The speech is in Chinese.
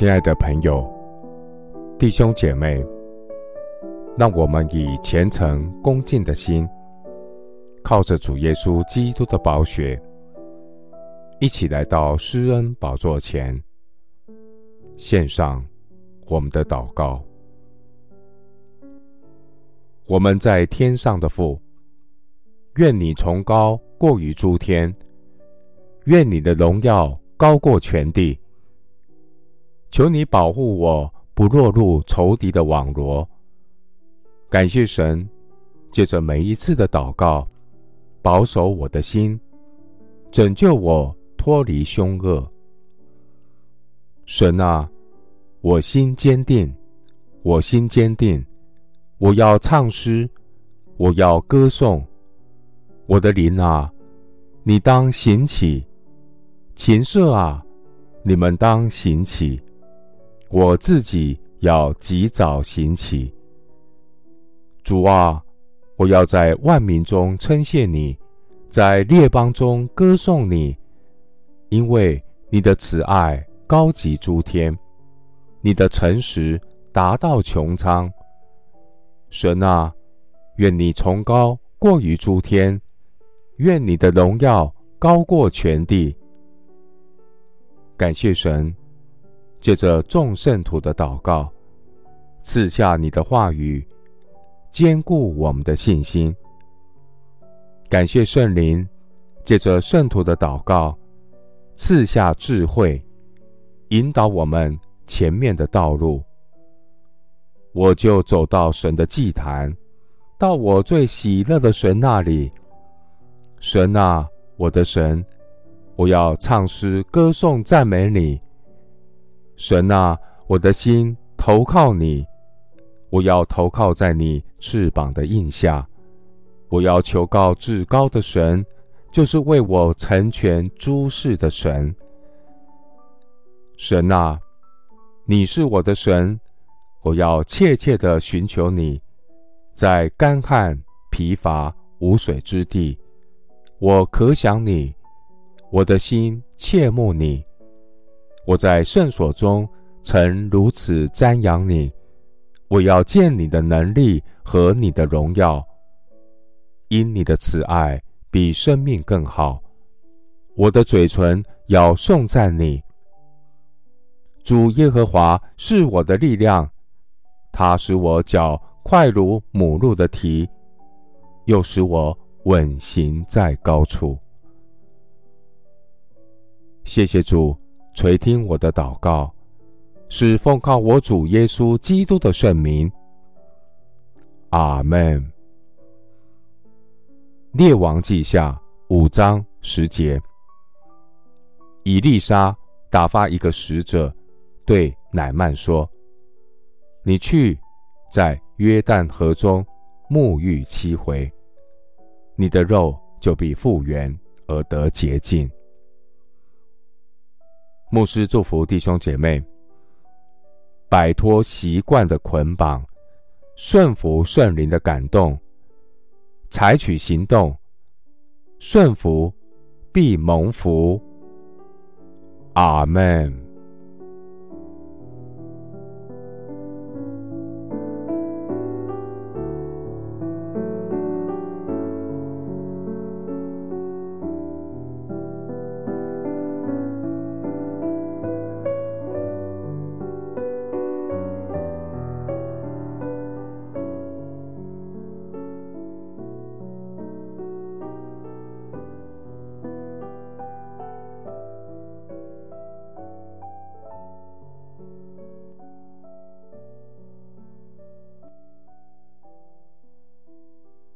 亲爱的朋友、弟兄姐妹，让我们以虔诚恭敬的心，靠着主耶稣基督的宝血，一起来到施恩宝座前，献上我们的祷告。我们在天上的父，愿你崇高过于诸天，愿你的荣耀高过全地。求你保护我，不落入仇敌的网罗。感谢神，借着每一次的祷告，保守我的心，拯救我脱离凶恶。神啊，我心坚定，我心坚定，我要唱诗，我要歌颂。我的灵啊，你当行起；琴瑟啊，你们当行起。我自己要及早行起，主啊，我要在万民中称谢你，在列邦中歌颂你，因为你的慈爱高及诸天，你的诚实达到穹苍。神啊，愿你崇高过于诸天，愿你的荣耀高过全地。感谢神。借着众圣徒的祷告，赐下你的话语，坚固我们的信心。感谢圣灵，借着圣徒的祷告，赐下智慧，引导我们前面的道路。我就走到神的祭坛，到我最喜乐的神那里。神啊，我的神，我要唱诗歌颂赞美你。神啊，我的心投靠你，我要投靠在你翅膀的荫下。我要求告至高的神，就是为我成全诸事的神。神啊，你是我的神，我要切切的寻求你，在干旱疲乏无水之地，我可想你，我的心切慕你。我在圣所中曾如此瞻仰你，我要见你的能力和你的荣耀，因你的慈爱比生命更好。我的嘴唇要颂赞你。主耶和华是我的力量，他使我脚快如母鹿的蹄，又使我稳行在高处。谢谢主。垂听我的祷告，是奉靠我主耶稣基督的圣名。阿门。列王记下五章十节，以利沙打发一个使者对乃曼说：“你去，在约旦河中沐浴七回，你的肉就必复原而得洁净。”牧师祝福弟兄姐妹，摆脱习惯的捆绑，顺服圣灵的感动，采取行动，顺服必蒙福。阿门。